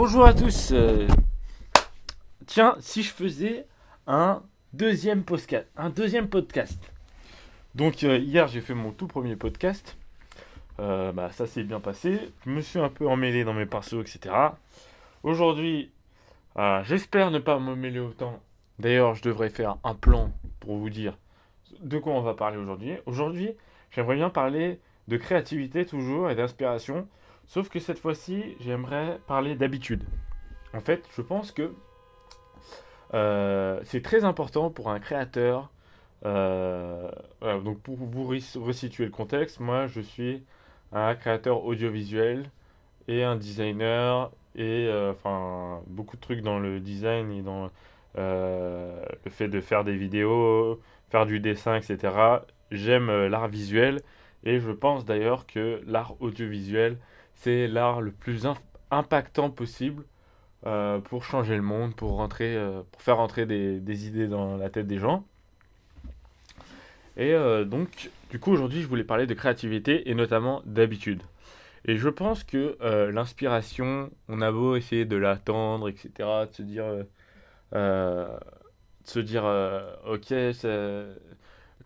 Bonjour à tous. euh, Tiens, si je faisais un deuxième podcast, un deuxième podcast. Donc euh, hier j'ai fait mon tout premier podcast. Euh, bah, ça s'est bien passé. Je me suis un peu emmêlé dans mes pinceaux, etc. Aujourd'hui, j'espère ne pas m'emmêler autant. D'ailleurs, je devrais faire un plan pour vous dire de quoi on va parler aujourd'hui. Aujourd'hui, j'aimerais bien parler de créativité toujours et d'inspiration. Sauf que cette fois-ci, j'aimerais parler d'habitude. En fait, je pense que euh, c'est très important pour un créateur. euh, donc pour vous re- resituer le contexte, moi je suis un créateur audiovisuel et un designer et euh, beaucoup de trucs dans le design et dans le fait de faire des vidéos, faire du dessin, etc. J'aime l'art visuel et je pense d'ailleurs que l'art audiovisuel c'est l'art le plus im- impactant possible euh, pour changer le monde, pour rentrer, euh, pour faire rentrer des, des idées dans la tête des gens. Et euh, donc, du coup, aujourd'hui, je voulais parler de créativité et notamment d'habitude. Et je pense que l'inspiration, on a beau essayer de l'attendre, etc., de se dire, de se dire, ok,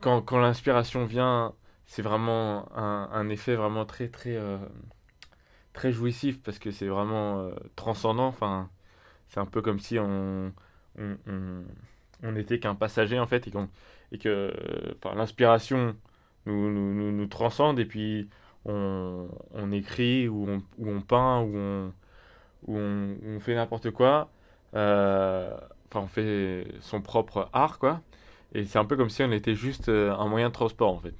quand, l'inspiration vient, c'est vraiment un, un effet vraiment très, très, très jouissif parce que c'est vraiment euh, transcendant. Enfin, c'est un peu comme si on, on, on, on était qu'un passager en fait et, et que euh, l'inspiration nous, nous, transcende et puis on, on écrit ou on, ou on peint ou on, ou on, fait n'importe quoi. Euh, Enfin, on fait son propre art quoi. Et c'est un peu comme si on était juste un moyen de transport en fait.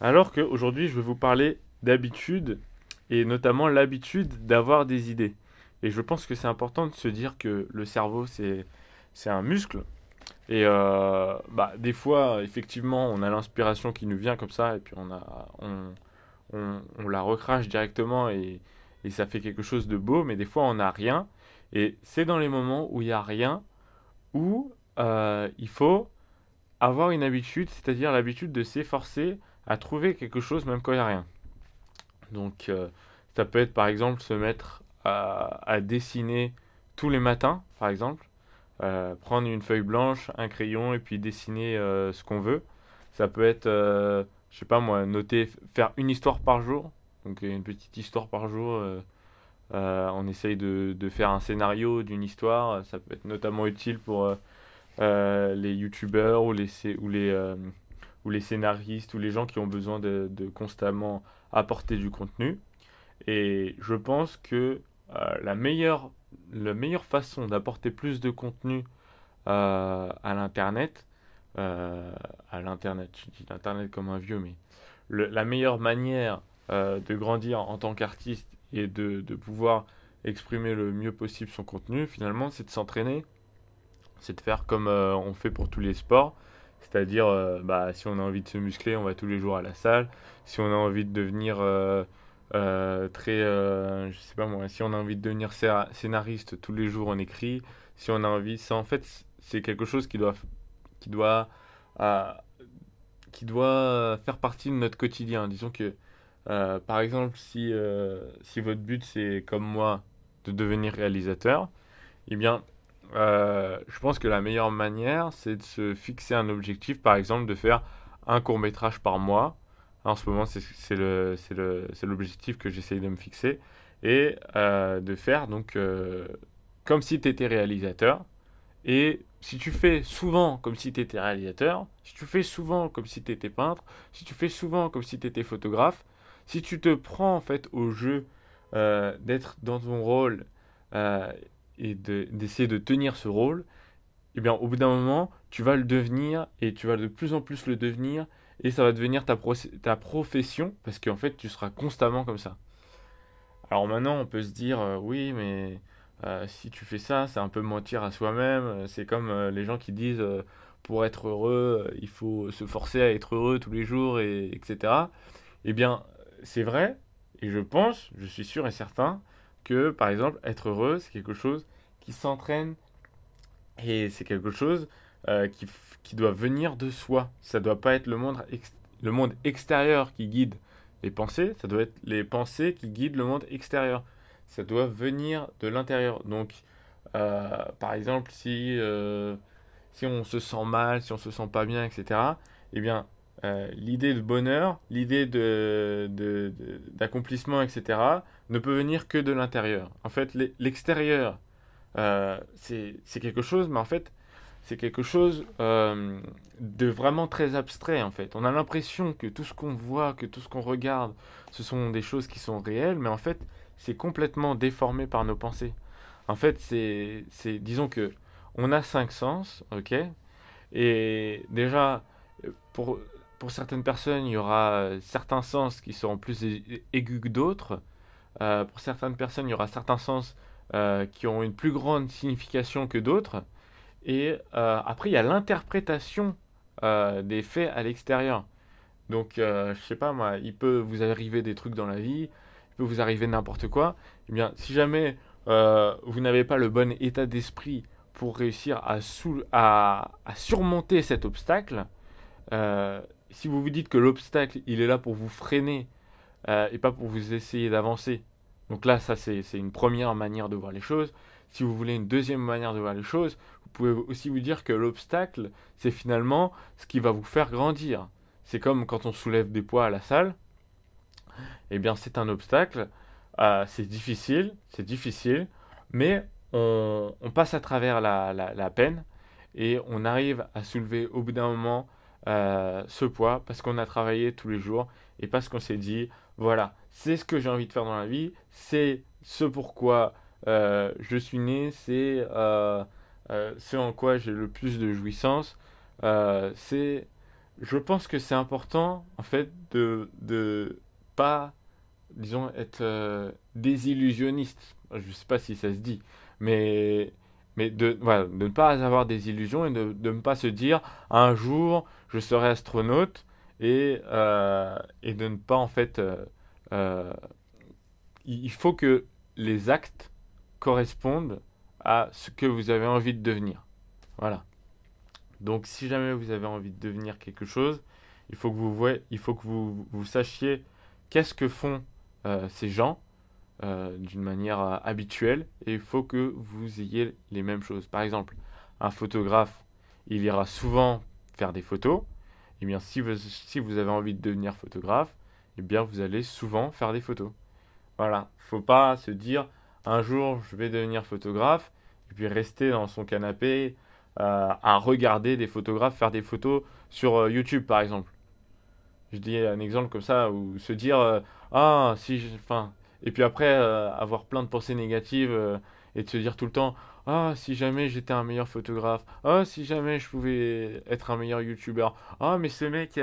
Alors qu'aujourd'hui, je vais vous parler d'habitude et notamment l'habitude d'avoir des idées. Et je pense que c'est important de se dire que le cerveau, c'est un muscle. Et euh, bah, des fois, effectivement, on a l'inspiration qui nous vient comme ça, et puis on, a, on, on la recrache directement, et, et ça fait quelque chose de beau, mais des fois, on n'a rien. Et c'est dans les moments où il n'y a rien, où euh, il faut avoir une habitude, c'est-à-dire l'habitude de s'efforcer à trouver quelque chose même quand il n'y a rien. Donc, euh, ça peut être par exemple se mettre à, dessiner tous les matins, par exemple. Euh, prendre une feuille blanche, un crayon et puis dessiner euh, ce qu'on veut. Ça peut être, je sais pas moi, noter, faire une histoire par jour. Donc une petite histoire par jour. on essaye de, faire un scénario d'une histoire. Ça peut être notamment utile pour les youtubeurs ou les, ou, les, ou les scénaristes ou les gens qui ont besoin de constamment apporter du contenu. Et je pense que euh, la meilleure, la meilleure façon d'apporter plus de contenu euh, à l'internet, euh, à l'internet, je dis l'internet comme un vieux, mais la meilleure manière de grandir en tant qu'artiste et de, de pouvoir exprimer le mieux possible son contenu, finalement, c'est de s'entraîner, c'est de faire comme on fait pour tous les sports. C'est-à-dire, euh, bah, si on a envie de se muscler, on va tous les jours à la salle. Si on a envie de devenir euh, euh, très, je sais pas moi, si on a envie de devenir scé- scénariste, tous les jours on écrit. Si on a envie, ça en fait, c'est quelque chose qui doit, qui doit, qui doit faire partie de notre quotidien. Disons que, par exemple, si, si votre but c'est comme moi de devenir réalisateur, eh bien, euh, je pense que la meilleure manière, c'est de se fixer un objectif, par exemple, de faire un court métrage par mois. En ce moment, c'est l'objectif que j'essaye de me fixer. Et euh, de faire donc euh, comme si tu étais réalisateur. Et si tu fais souvent comme si tu étais réalisateur, si tu fais souvent comme si tu étais peintre, si tu fais souvent comme si tu étais photographe, si tu te prends en fait au jeu d'être dans ton rôle et de- d'essayer de tenir ce rôle, eh bien au bout d'un moment, tu vas le devenir et tu vas de plus en plus le devenir et ça va devenir ta, pro- ta profession parce qu'en fait tu seras constamment comme ça. Alors maintenant on peut se dire euh, oui mais euh, si tu fais ça c'est un peu mentir à soi-même, Euh, c'est comme les gens qui disent pour être heureux il faut se forcer à être heureux tous les jours et etc. Eh bien c'est vrai et je pense, je suis sûr et certain que par exemple être heureux c'est quelque chose qui s'entraîne et c'est quelque chose euh, qui, qui doit venir de soi. Ça doit pas être le monde, le monde extérieur qui guide les pensées, ça doit être les pensées qui guident le monde extérieur. ça doit venir de l'intérieur. Donc, euh, par exemple, si, euh, si on se sent mal, si on se sent pas bien, etc., eh bien, euh, l'idée de bonheur, l'idée de, d'accomplissement, etc., ne peut venir que de l'intérieur. En fait, l'extérieur, c'est, c'est quelque chose, mais en fait, c'est quelque chose de vraiment très abstrait, en fait. On a l'impression que tout ce qu'on voit, que tout ce qu'on regarde, ce sont des choses qui sont réelles, mais en fait, c'est complètement déformé par nos pensées. En fait, c'est, disons que on a cinq sens, ok? Et déjà, pour, pour certaines personnes, il y aura certains sens qui seront plus aigus que d'autres. Euh, pour certaines personnes, il y aura certains sens euh, qui ont une plus grande signification que d'autres. Et euh, après, il y a l'interprétation des faits à l'extérieur. Donc, je sais pas il peut vous arriver des trucs dans la vie, il peut vous arriver n'importe quoi. Eh bien, si jamais euh, vous n'avez pas le bon état d'esprit pour réussir à, surmonter cet obstacle, euh, si vous vous dites que l'obstacle, il est là pour vous freiner euh, et pas pour vous essayer d'avancer, donc là, ça c'est une première manière de voir les choses. Si vous voulez une deuxième manière de voir les choses, vous pouvez aussi vous dire que l'obstacle, c'est finalement ce qui va vous faire grandir. C'est comme quand on soulève des poids à la salle eh bien c'est un obstacle. Euh, c'est difficile, c'est difficile, mais on, passe à travers la, peine et on arrive à soulever au bout d'un moment euh, ce poids parce qu'on a travaillé tous les jours et parce qu'on s'est dit, voilà, c'est ce que j'ai envie de faire dans la vie, c'est ce pourquoi euh, je suis né, c'est ce en quoi j'ai le plus de jouissance. c'est, je pense que c'est important en fait de, de pas, disons, être euh, désillusionniste. Je sais pas si ça se dit, mais, mais de, voilà, de ne pas avoir des illusions et de, de ne pas se dire un jour je serai astronaute et, euh, et de ne pas en fait. Euh, il faut que les actes correspondent à ce que vous avez envie de devenir. Voilà. Donc si jamais vous avez envie de devenir quelque chose, il faut que vous, voyez, il faut que vous, vous sachiez qu'est-ce que font euh, ces gens euh, d'une manière euh, habituelle et il faut que vous ayez les mêmes choses. Par exemple, un photographe, il ira souvent faire des photos. Et eh bien, si vous, si vous avez envie de devenir photographe, et eh bien, vous allez souvent faire des photos. Voilà, faut pas se dire un jour je vais devenir photographe et puis rester dans son canapé à regarder des photographes faire des photos sur YouTube par exemple. Je dis un exemple comme ça, ou se dire euh, Ah, si. Enfin. Et puis après, euh, avoir plein de pensées négatives euh, et de se dire tout le temps Ah, si jamais j'étais un meilleur photographe. Ah, si jamais je pouvais être un meilleur youtubeur. Ah, mais ce mec,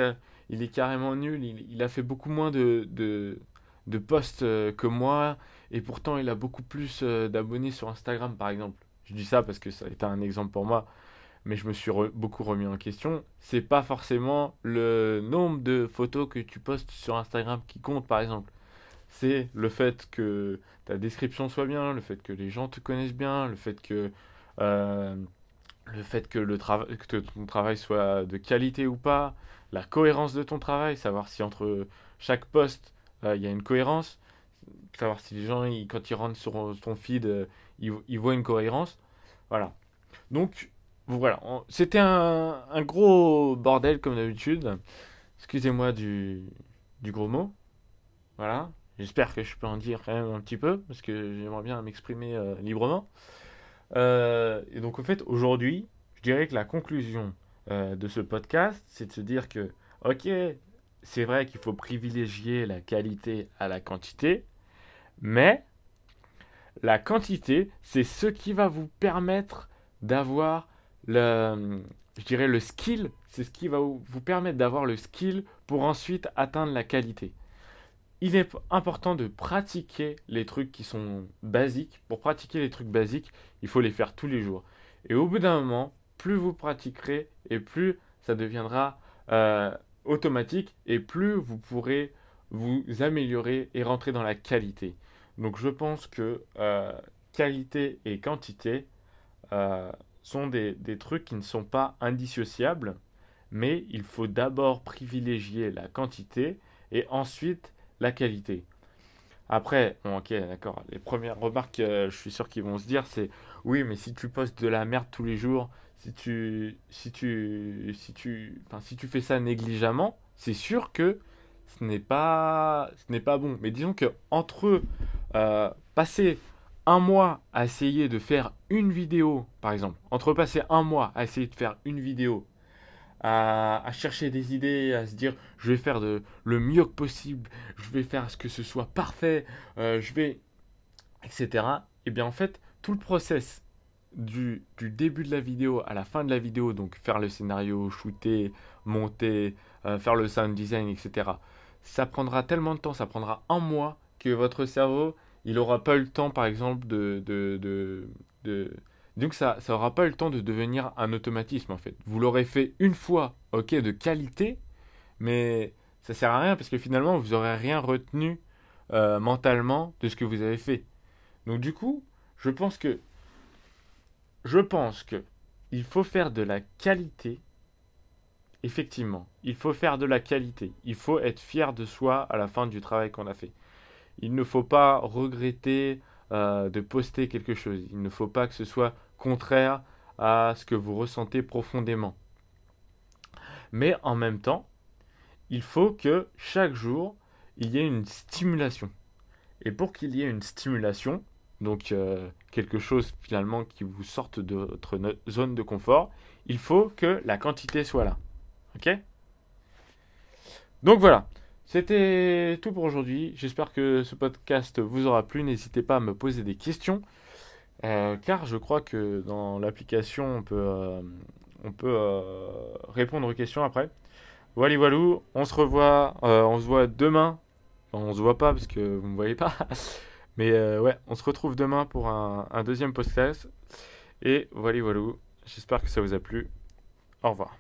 il est carrément nul. Il, a fait beaucoup moins de, de, de posts que moi. Et pourtant, il a beaucoup plus d'abonnés sur Instagram, par exemple. Je dis ça parce que ça a été un exemple pour moi mais je me suis beaucoup remis en question. C'est pas forcément le nombre de photos que tu postes sur Instagram qui compte, par exemple. C'est le fait que ta description soit bien, le fait que les gens te connaissent bien, le fait que euh, le fait que, le que ton travail soit de qualité ou pas, la cohérence de ton travail, savoir si entre chaque poste euh, il y a une cohérence, savoir si les gens quand ils rentrent sur ton feed euh, ils, voient une cohérence. Voilà. Donc voilà, c'était un, gros bordel comme d'habitude. Excusez-moi du, gros mot. Voilà, j'espère que je peux en dire quand même un petit peu parce que j'aimerais bien m'exprimer euh, librement. Euh, et donc, en fait, aujourd'hui, je dirais que la conclusion euh, de ce podcast, c'est de se dire que, ok, c'est vrai qu'il faut privilégier la qualité à la quantité, mais la quantité, c'est ce qui va vous permettre d'avoir le, je dirais le skill, c'est ce qui va vous permettre d'avoir le skill pour ensuite atteindre la qualité. Il est important de pratiquer les trucs qui sont basiques. Pour pratiquer les trucs basiques, il faut les faire tous les jours. Et au bout d'un moment, plus vous pratiquerez et plus ça deviendra euh, automatique et plus vous pourrez vous améliorer et rentrer dans la qualité. Donc je pense que euh, qualité et quantité, euh, sont des, trucs qui ne sont pas indissociables, mais il faut d'abord privilégier la quantité et ensuite la qualité. Après, ok, d'accord. Les premières remarques, euh, je suis sûr qu'ils vont se dire, c'est oui, mais si tu postes de la merde tous les jours, si tu, si tu, si tu, enfin, si tu fais ça négligemment, c'est sûr que ce n'est pas, ce n'est pas bon. Mais disons que entre euh, passer un mois à essayer de faire une vidéo, par exemple, entre passer un mois à essayer de faire une vidéo à, chercher des idées, à se dire je vais faire le mieux possible, je vais faire ce que ce soit parfait, euh, je vais, etc. Et eh bien en fait, tout le process du, du, début de la vidéo à la fin de la vidéo, donc faire le scénario, shooter, monter, euh, faire le sound design, etc. Ça prendra tellement de temps, ça prendra un mois que votre cerveau, il n'aura pas eu le temps, par exemple, de, de, de donc ça n'aura pas eu le temps de devenir un automatisme en fait. Vous l'aurez fait une fois, ok, de qualité, mais ça sert à rien parce que finalement vous n'aurez rien retenu euh, mentalement de ce que vous avez fait. Donc du coup, je pense que je pense que il faut faire de la qualité. Effectivement, il faut faire de la qualité. Il faut être fier de soi à la fin du travail qu'on a fait. Il ne faut pas regretter euh, de poster quelque chose. Il ne faut pas que ce soit contraire à ce que vous ressentez profondément. Mais en même temps, il faut que chaque jour, il y ait une stimulation. Et pour qu'il y ait une stimulation, donc euh, quelque chose finalement qui vous sorte de votre zone de confort, il faut que la quantité soit là. Ok? Donc voilà, c'était tout pour aujourd'hui. J'espère que ce podcast vous aura plu. N'hésitez pas à me poser des questions. Euh, car je crois que dans l'application, on peut, euh, euh, répondre aux questions après. Voilà, voilà, on se revoit, on se voit demain. on se voit pas parce que vous me voyez pas. Mais ouais, on se retrouve demain pour un, deuxième podcast. Et voilà, voilà, j'espère que ça vous a plu. Au revoir.